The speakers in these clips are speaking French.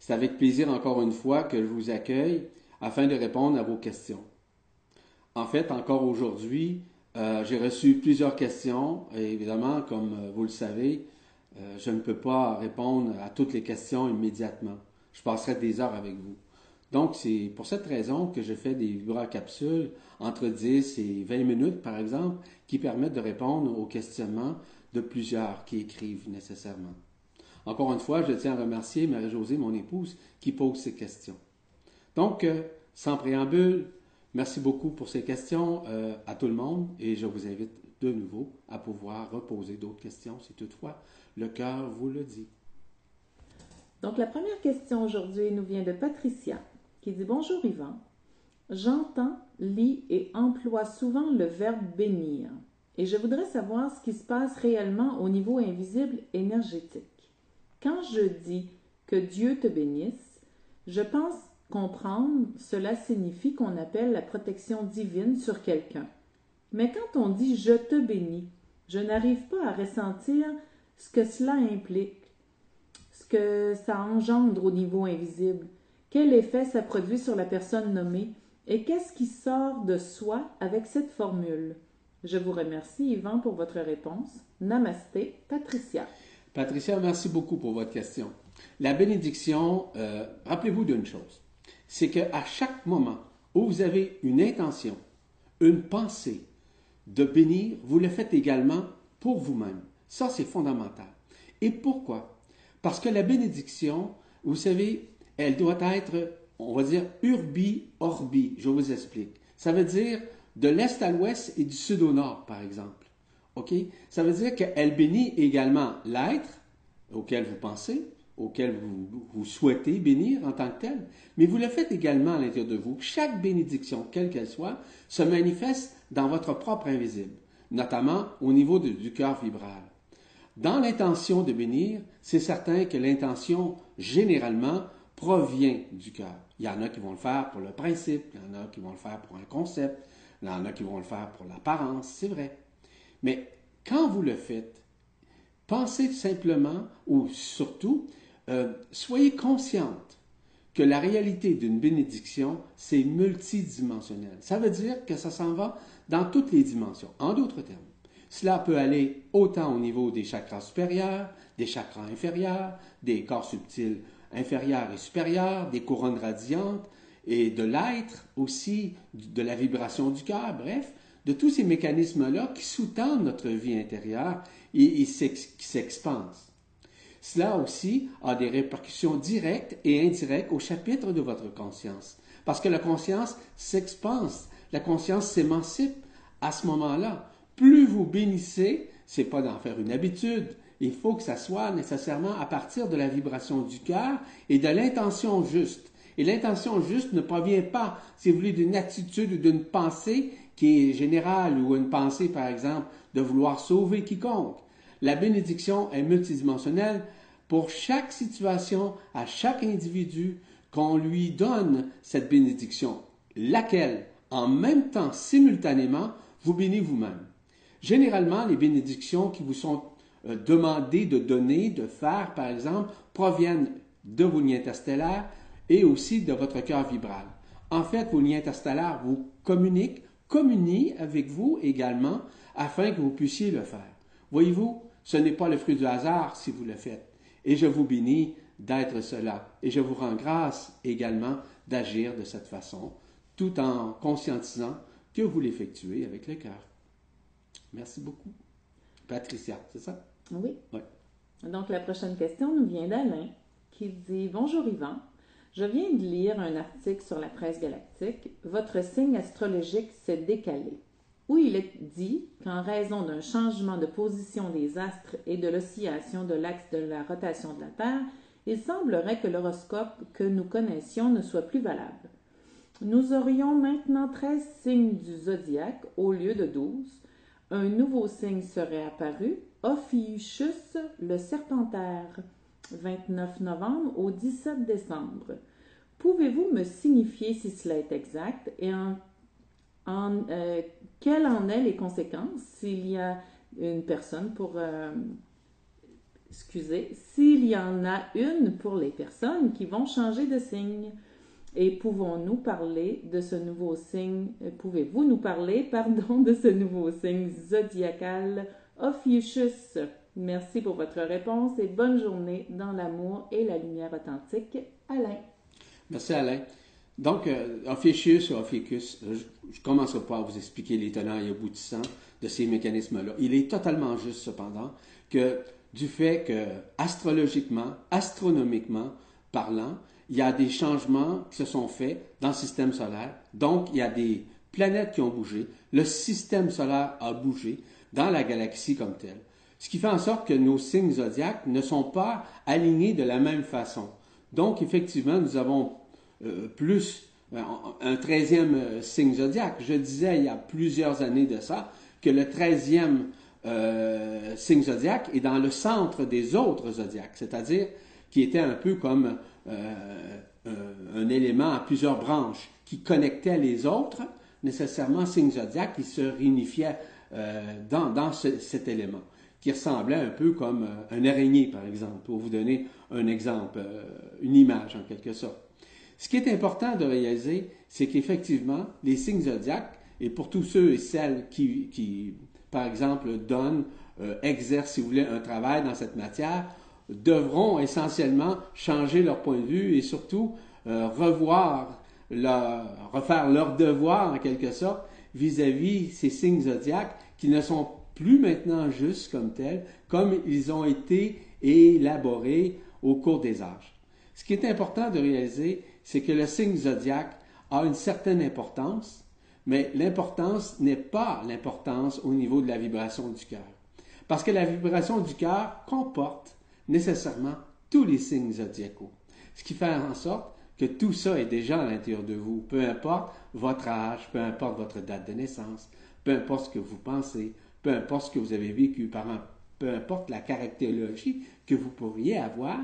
C'est avec plaisir encore une fois que je vous accueille afin de répondre à vos questions. En fait, encore aujourd'hui, euh, j'ai reçu plusieurs questions et évidemment, comme euh, vous le savez, euh, je ne peux pas répondre à toutes les questions immédiatement. Je passerai des heures avec vous. Donc, c'est pour cette raison que je fais des capsules entre 10 et 20 minutes, par exemple, qui permettent de répondre aux questionnements de plusieurs qui écrivent nécessairement. Encore une fois, je tiens à remercier Marie-Josée, mon épouse, qui pose ces questions. Donc, euh, sans préambule, merci beaucoup pour ces questions euh, à tout le monde et je vous invite de nouveau à pouvoir reposer d'autres questions si toutefois le cœur vous le dit. Donc, la première question aujourd'hui nous vient de Patricia qui dit Bonjour Yvan. J'entends, lis et emploie souvent le verbe bénir et je voudrais savoir ce qui se passe réellement au niveau invisible énergétique. Quand je dis que Dieu te bénisse, je pense comprendre cela signifie qu'on appelle la protection divine sur quelqu'un. Mais quand on dit je te bénis, je n'arrive pas à ressentir ce que cela implique, ce que ça engendre au niveau invisible, quel effet ça produit sur la personne nommée et qu'est-ce qui sort de soi avec cette formule. Je vous remercie, Yvan, pour votre réponse. Namasté, Patricia. Patricia, merci beaucoup pour votre question. La bénédiction, euh, rappelez-vous d'une chose, c'est qu'à chaque moment où vous avez une intention, une pensée de bénir, vous le faites également pour vous-même. Ça, c'est fondamental. Et pourquoi? Parce que la bénédiction, vous savez, elle doit être, on va dire, urbi orbi. Je vous explique. Ça veut dire de l'est à l'ouest et du sud au nord, par exemple. OK? Ça veut dire qu'elle bénit également l'être auquel vous pensez, auquel vous, vous, souhaitez bénir en tant que tel, mais vous le faites également à l'intérieur de vous. Chaque bénédiction, quelle qu'elle soit, se manifeste dans votre propre invisible, notamment au niveau du cœur vibral. Dans l'intention de bénir, c'est certain que l'intention, généralement, provient du cœur. Il y en a qui vont le faire pour le principe, il y en a qui vont le faire pour un concept, il y en a qui vont le faire pour l'apparence, c'est vrai. Mais quand vous le faites, pensez simplement, ou surtout, euh, soyez consciente que la réalité d'une bénédiction, c'est multidimensionnel. Ça veut dire que ça s'en va dans toutes les dimensions. En d'autres termes, cela peut aller autant au niveau des chakras supérieurs, des chakras inférieurs, des corps subtils inférieurs et supérieurs, des couronnes radiantes et de l'être aussi, de la vibration du cœur, bref, de tous ces mécanismes-là qui sous-tendent notre vie intérieure et, qui s'expansent. Cela aussi a des répercussions directes et indirectes au chapitre de votre conscience. Parce que la conscience s'expanse, la conscience s'émancipe à ce moment-là. Plus vous bénissez, c'est pas d'en faire une habitude. Il faut que ça soit nécessairement à partir de la vibration du cœur et de l'intention juste. Et l'intention juste ne provient pas, si vous voulez, d'une attitude ou d'une pensée qui est générale ou une pensée, par exemple, de vouloir sauver quiconque. La bénédiction est multidimensionnelle pour chaque situation, à chaque individu, qu'on lui donne cette bénédiction, laquelle, en même temps, simultanément, vous bénit vous-même. Généralement, les bénédictions qui vous sont euh, demandées de donner, de faire, par exemple, proviennent de vos liens interstellaires et aussi de votre cœur vibral. En fait, vos liens interstellaires vous communiquent communie avec vous également afin que vous puissiez le faire. Voyez-vous, ce n'est pas le fruit du hasard si vous le faites. Et je vous bénis d'être cela. Et je vous rends grâce également d'agir de cette façon, tout en conscientisant que vous l'effectuez avec le cœur. Merci beaucoup. Patricia, c'est ça? Oui. oui. Donc la prochaine question nous vient d'Alain qui dit Bonjour Yvan. Je viens de lire un article sur la presse galactique. Votre signe astrologique s'est décalé, où il est dit qu'en raison d'un changement de position des astres et de l'oscillation de l'axe de la rotation de la Terre, il semblerait que l'horoscope que nous connaissions ne soit plus valable. Nous aurions maintenant 13 signes du zodiaque au lieu de 12. Un nouveau signe serait apparu, Ophiuchus le serpentaire. 29 novembre au 17 décembre. Pouvez-vous me signifier si cela est exact et en, euh, quelles en est les conséquences s'il y a une personne pour euh, excusez, s'il y en a une pour les personnes qui vont changer de signe? Et pouvons-nous parler de ce nouveau signe, pouvez-vous nous parler, pardon, de ce nouveau signe zodiacal Ophiuchus? Merci pour votre réponse et bonne journée dans l'amour et la lumière authentique. Alain. Merci Alain. Donc, euh, ou Ophiuchus, je ne commencerai pas à vous expliquer les tenants et aboutissants de ces mécanismes-là. Il est totalement juste cependant que du fait que astrologiquement, astronomiquement parlant, il y a des changements qui se sont faits dans le système solaire. Donc, il y a des planètes qui ont bougé. Le système solaire a bougé dans la galaxie comme telle. Ce qui fait en sorte que nos signes zodiaques ne sont pas alignés de la même façon. Donc, effectivement, nous avons euh, plus euh, un treizième euh, signe zodiaque. Je disais il y a plusieurs années de ça que le treizième signe zodiaque est dans le centre des autres zodiaques, c'est-à-dire qui était un peu comme euh, un, élément à plusieurs branches qui connectait les autres, nécessairement signe zodiaque qui se réunifiait euh, dans, cet élément, qui ressemblait un peu comme euh, un araignée, par exemple, pour vous donner un exemple, une image en quelque sorte. Ce qui est important de réaliser, c'est qu'effectivement, les signes zodiaques, et pour tous ceux et celles qui, qui par exemple, donnent, exercent, si vous voulez, un travail dans cette matière, devront essentiellement changer leur point de vue et surtout euh, revoir, leur, refaire leur devoir en quelque sorte vis-à-vis ces signes zodiaques qui ne sont plus maintenant justes comme tels, comme ils ont été élaborés au cours des âges. Ce qui est important de réaliser, c'est que le signe zodiaque a une certaine importance, mais l'importance n'est pas l'importance au niveau de la vibration du cœur. Parce que la vibration du cœur comporte nécessairement tous les signes zodiacaux. Ce qui fait en sorte que tout ça est déjà à l'intérieur de vous, peu importe votre âge, peu importe votre date de naissance, peu importe ce que vous pensez, peu importe ce que vous avez vécu, peu importe la caractériologie que vous pourriez avoir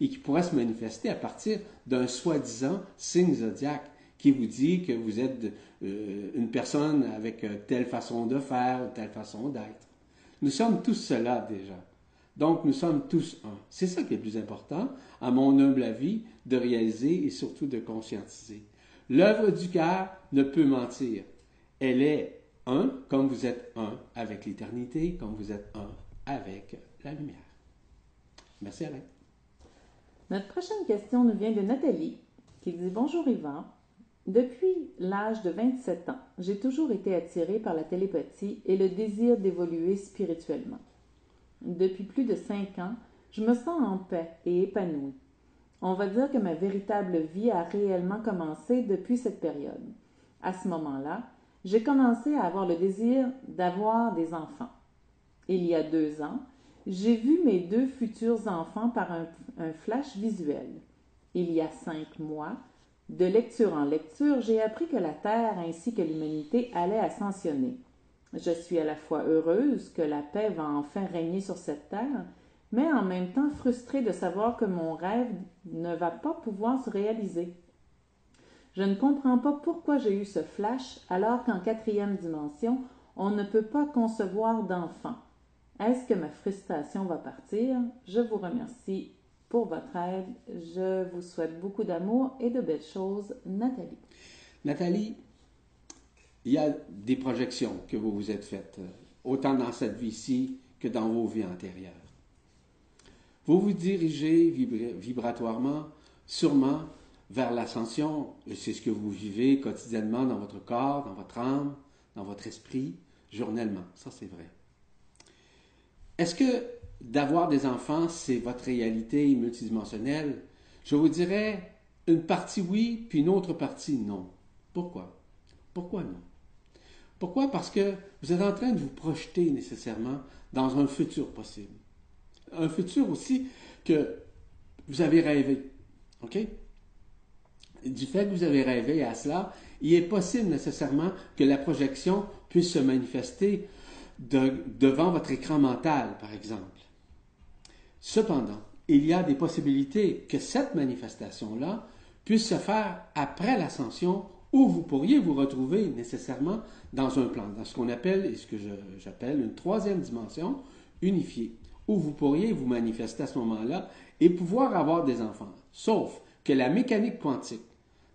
et qui pourrait se manifester à partir d'un soi-disant signe zodiaque qui vous dit que vous êtes euh, une personne avec euh, telle façon de faire ou telle façon d'être. Nous sommes tous cela déjà. Donc, nous sommes tous un. C'est ça qui est le plus important, à mon humble avis, de réaliser et surtout de conscientiser. L'œuvre du cœur ne peut mentir. Elle est un, comme vous êtes un avec l'éternité, comme vous êtes un avec la lumière. Merci Alain. Notre prochaine question nous vient de Nathalie, qui dit Bonjour Yvan. Depuis l'âge de 27 ans, j'ai toujours été attirée par la télépathie et le désir d'évoluer spirituellement. Depuis plus de cinq ans, je me sens en paix et épanouie. On va dire que ma véritable vie a réellement commencé depuis cette période. À ce moment-là, j'ai commencé à avoir le désir d'avoir des enfants. Il y a deux ans, j'ai vu mes deux futurs enfants par un, flash visuel. Il y a cinq mois, de lecture en lecture, j'ai appris que la Terre ainsi que l'humanité allaient ascensionner. Je suis à la fois heureuse que la paix va enfin régner sur cette terre, mais en même temps frustrée de savoir que mon rêve ne va pas pouvoir se réaliser. Je ne comprends pas pourquoi j'ai eu ce flash alors qu'en quatrième dimension, on ne peut pas concevoir d'enfant. Est-ce que ma frustration va partir? Je vous remercie pour votre aide. Je vous souhaite beaucoup d'amour et de belles choses. Nathalie. Nathalie, il y a des projections que vous vous êtes faites, euh, autant dans cette vie-ci que dans vos vies antérieures. Vous vous dirigez vibratoirement, sûrement, vers l'ascension, c'est ce que vous vivez quotidiennement dans votre corps, dans votre âme, dans votre esprit, journellement. Ça, c'est vrai. Est-ce que d'avoir des enfants, c'est votre réalité multidimensionnelle? Je vous dirais une partie oui, puis une autre partie non. Pourquoi? Pourquoi non? Pourquoi? Parce que vous êtes en train de vous projeter nécessairement dans un futur possible. Un futur aussi que vous avez rêvé. OK? Du fait que vous avez rêvé à cela, il est possible nécessairement que la projection puisse se manifester devant votre écran mental, par exemple. Cependant, il y a des possibilités que cette manifestation-là puisse se faire après l'ascension où vous pourriez vous retrouver nécessairement dans un plan, dans ce qu'on appelle, et ce que j'appelle une troisième dimension unifiée, où vous pourriez vous manifester à ce moment-là et pouvoir avoir des enfants. Sauf que la mécanique quantique,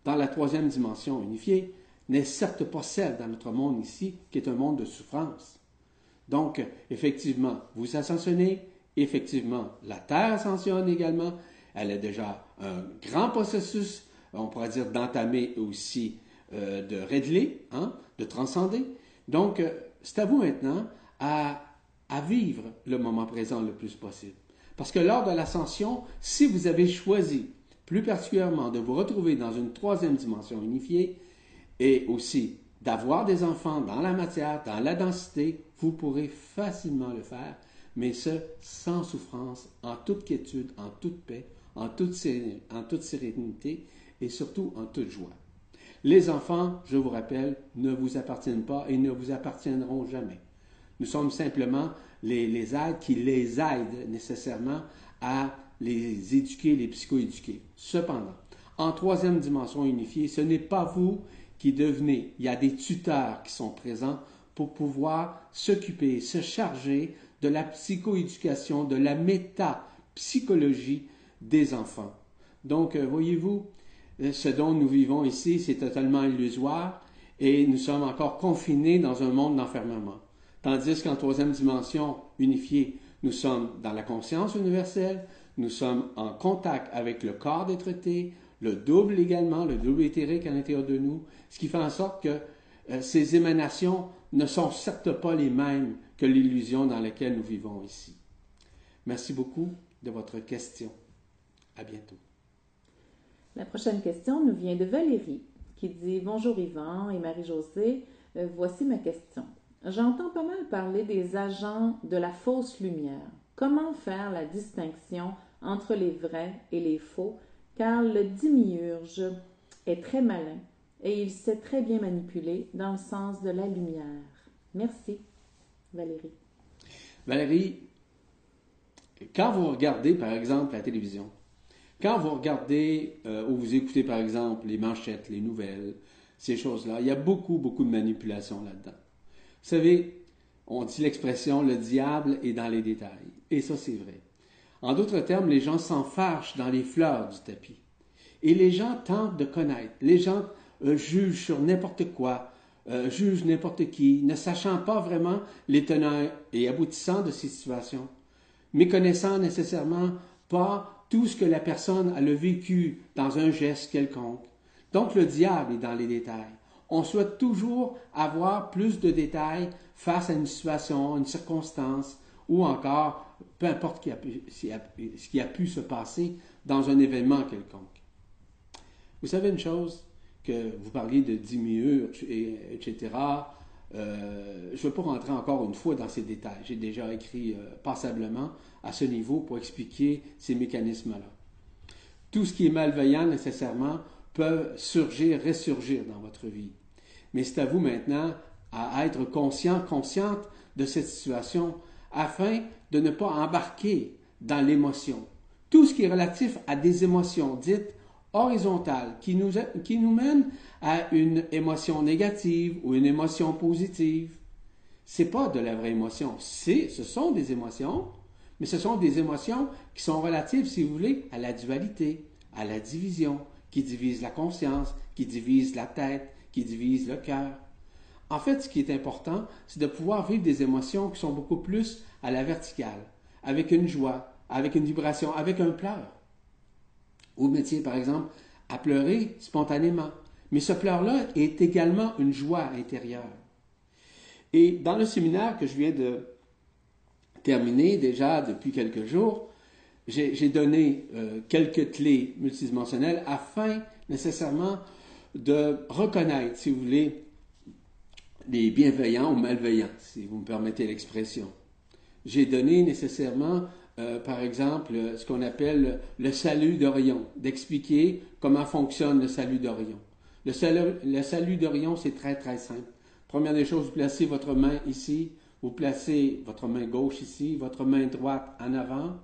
dans la troisième dimension unifiée, n'est certes pas celle dans notre monde ici, qui est un monde de souffrance. Donc, effectivement, vous ascensionnez, effectivement, la Terre ascensionne également. Elle a déjà un grand processus, on pourrait dire, d'entamer aussi, euh, de régler, hein, de transcender. Donc, euh, c'est à vous maintenant à, à vivre le moment présent le plus possible. Parce que lors de l'ascension, si vous avez choisi plus particulièrement de vous retrouver dans une troisième dimension unifiée et aussi d'avoir des enfants dans la matière, dans la densité, vous pourrez facilement le faire, mais ce, sans souffrance, en toute quiétude, en toute paix, en toute, sérénité et surtout en toute joie. Les enfants, je vous rappelle, ne vous appartiennent pas et ne vous appartiendront jamais. Nous sommes simplement les, les aides qui les aident nécessairement à les éduquer, les psychoéduquer. Cependant, en troisième dimension unifiée, ce n'est pas vous qui devenez, il y a des tuteurs qui sont présents pour pouvoir s'occuper, se charger de la psychoéducation, de la métapsychologie des enfants. Donc, euh, voyez-vous, euh, ce dont nous vivons ici, c'est totalement illusoire et nous sommes encore confinés dans un monde d'enfermement. Tandis qu'en troisième dimension unifiée, nous sommes dans la conscience universelle, nous sommes en contact avec le corps des traités, le double également, le double éthérique à l'intérieur de nous, ce qui fait en sorte que euh, ces émanations ne sont certes pas les mêmes que l'illusion dans laquelle nous vivons ici. Merci beaucoup de votre question. À bientôt. La prochaine question nous vient de Valérie qui dit Bonjour Yvan et Marie-Josée, euh, voici ma question. J'entends pas mal parler des agents de la fausse lumière. Comment faire la distinction entre les vrais et les faux? Car le dimiurge est très malin et il sait très bien manipuler dans le sens de la lumière. Merci, Valérie. Valérie, quand vous regardez, par exemple, la télévision, quand vous regardez euh, ou vous écoutez, par exemple, les manchettes, les nouvelles, ces choses-là, il y a beaucoup, beaucoup de manipulation là-dedans. Savez, on dit l'expression le diable est dans les détails. Et ça, c'est vrai. En d'autres termes, les gens s'en fâchent dans les fleurs du tapis. Et les gens tentent de connaître. Les gens euh, jugent sur n'importe quoi, euh, jugent n'importe qui, ne sachant pas vraiment les tenants et aboutissants de ces situations, mais connaissant nécessairement pas tout ce que la personne a le vécu dans un geste quelconque. Donc le diable est dans les détails. On souhaite toujours avoir plus de détails face à une situation, une circonstance, ou encore peu importe ce qui a pu se passer dans un événement quelconque. Vous savez une chose, que vous parliez de dimiurge, etc. Euh, je ne veux pas rentrer encore une fois dans ces détails. J'ai déjà écrit euh, passablement à ce niveau pour expliquer ces mécanismes-là. Tout ce qui est malveillant nécessairement peut surgir, ressurgir dans votre vie. Mais c'est à vous maintenant à être conscient, consciente de cette situation afin de ne pas embarquer dans l'émotion. Tout ce qui est relatif à des émotions dites horizontales qui nous, mènent à une émotion négative ou une émotion positive, c'est pas de la vraie émotion. Ce sont des émotions, mais ce sont des émotions qui sont relatives, si vous voulez, à la dualité, à la division, qui divise la conscience, qui divise la tête, qui divise le cœur. En fait, ce qui est important, c'est de pouvoir vivre des émotions qui sont beaucoup plus à la verticale, avec une joie, avec une vibration, avec un pleur. Ou métier, par exemple, à pleurer spontanément. Mais ce pleur-là est également une joie intérieure. Et dans le séminaire que je viens de terminer déjà depuis quelques jours, j'ai donné euh, quelques clés multidimensionnelles afin nécessairement de reconnaître, si vous voulez, les bienveillants ou malveillants, si vous me permettez l'expression. J'ai donné nécessairement, euh, par exemple, ce qu'on appelle le salut d'Orion, d'expliquer comment fonctionne le salut d'Orion. Le salut, le salut d'Orion, c'est très très simple. Première des choses, vous placez votre main ici, vous placez votre main gauche ici, votre main droite en avant,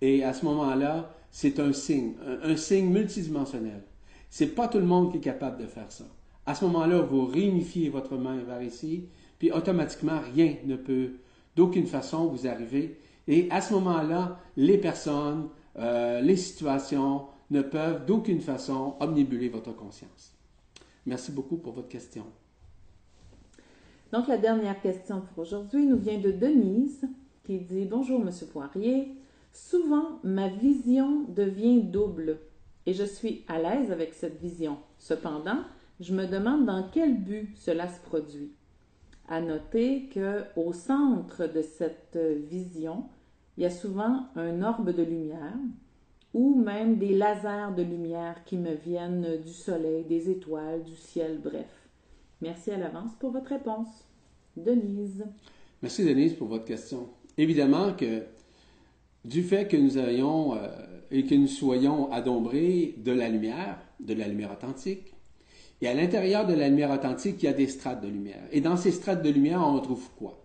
et à ce moment-là, c'est un signe, un, signe multidimensionnel. C'est pas tout le monde qui est capable de faire ça. À ce moment-là, vous réunifiez votre main vers ici, puis automatiquement, rien ne peut d'aucune façon vous arriver Et à ce moment-là, les personnes, euh, les situations ne peuvent d'aucune façon omnibuler votre conscience. Merci beaucoup pour votre question. Donc, la dernière question pour aujourd'hui nous vient de Denise qui dit Bonjour, Monsieur Poirier. Souvent, ma vision devient double et je suis à l'aise avec cette vision. Cependant, je me demande dans quel but cela se produit. À noter que au centre de cette vision, il y a souvent un orbe de lumière ou même des lasers de lumière qui me viennent du soleil, des étoiles, du ciel, bref. Merci à l'avance pour votre réponse. Denise. Merci Denise pour votre question. Évidemment que du fait que nous ayons euh, et que nous soyons adombrés de la lumière, de la lumière authentique, et à l'intérieur de la lumière authentique, il y a des strates de lumière. Et dans ces strates de lumière, on retrouve quoi?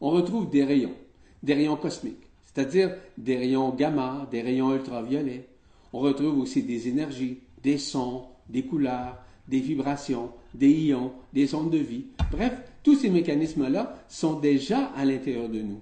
On retrouve des rayons, des rayons cosmiques, c'est-à-dire des rayons gamma, des rayons ultraviolets. On retrouve aussi des énergies, des sons, des couleurs, des vibrations, des ions, des ondes de vie. Bref, tous ces mécanismes-là sont déjà à l'intérieur de nous.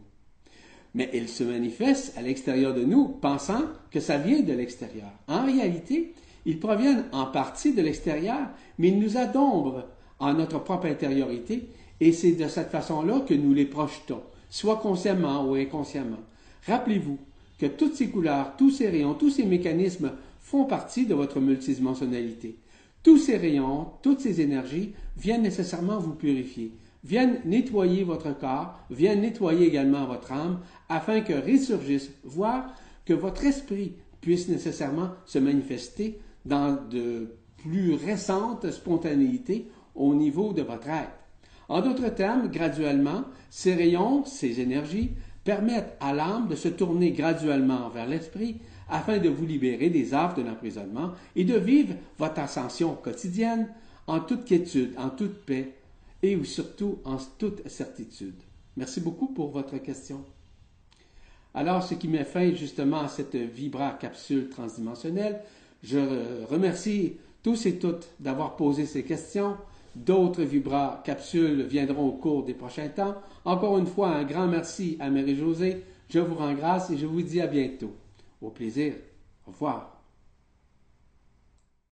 Mais ils se manifestent à l'extérieur de nous, pensant que ça vient de l'extérieur. En réalité, ils proviennent en partie de l'extérieur, mais ils nous adombrent en notre propre intériorité, et c'est de cette façon-là que nous les projetons, soit consciemment ou inconsciemment. Rappelez-vous que toutes ces couleurs, tous ces rayons, tous ces mécanismes font partie de votre multidimensionnalité. Tous ces rayons, toutes ces énergies viennent nécessairement vous purifier, viennent nettoyer votre corps, viennent nettoyer également votre âme, afin que ressurgisse, voire que votre esprit puisse nécessairement se manifester dans de plus récentes spontanéités au niveau de votre être. En d'autres termes, graduellement, ces rayons, ces énergies permettent à l'âme de se tourner graduellement vers l'esprit afin de vous libérer des affres de l'emprisonnement et de vivre votre ascension quotidienne en toute quiétude, en toute paix et surtout en toute certitude. Merci beaucoup pour votre question. Alors, ce qui met fin justement à cette Vibra capsule transdimensionnelle, je remercie tous et toutes d'avoir posé ces questions. D'autres Vibra capsules viendront au cours des prochains temps. Encore une fois, un grand merci à Marie-Josée. Je vous rends grâce et je vous dis à bientôt. Au plaisir. Au revoir.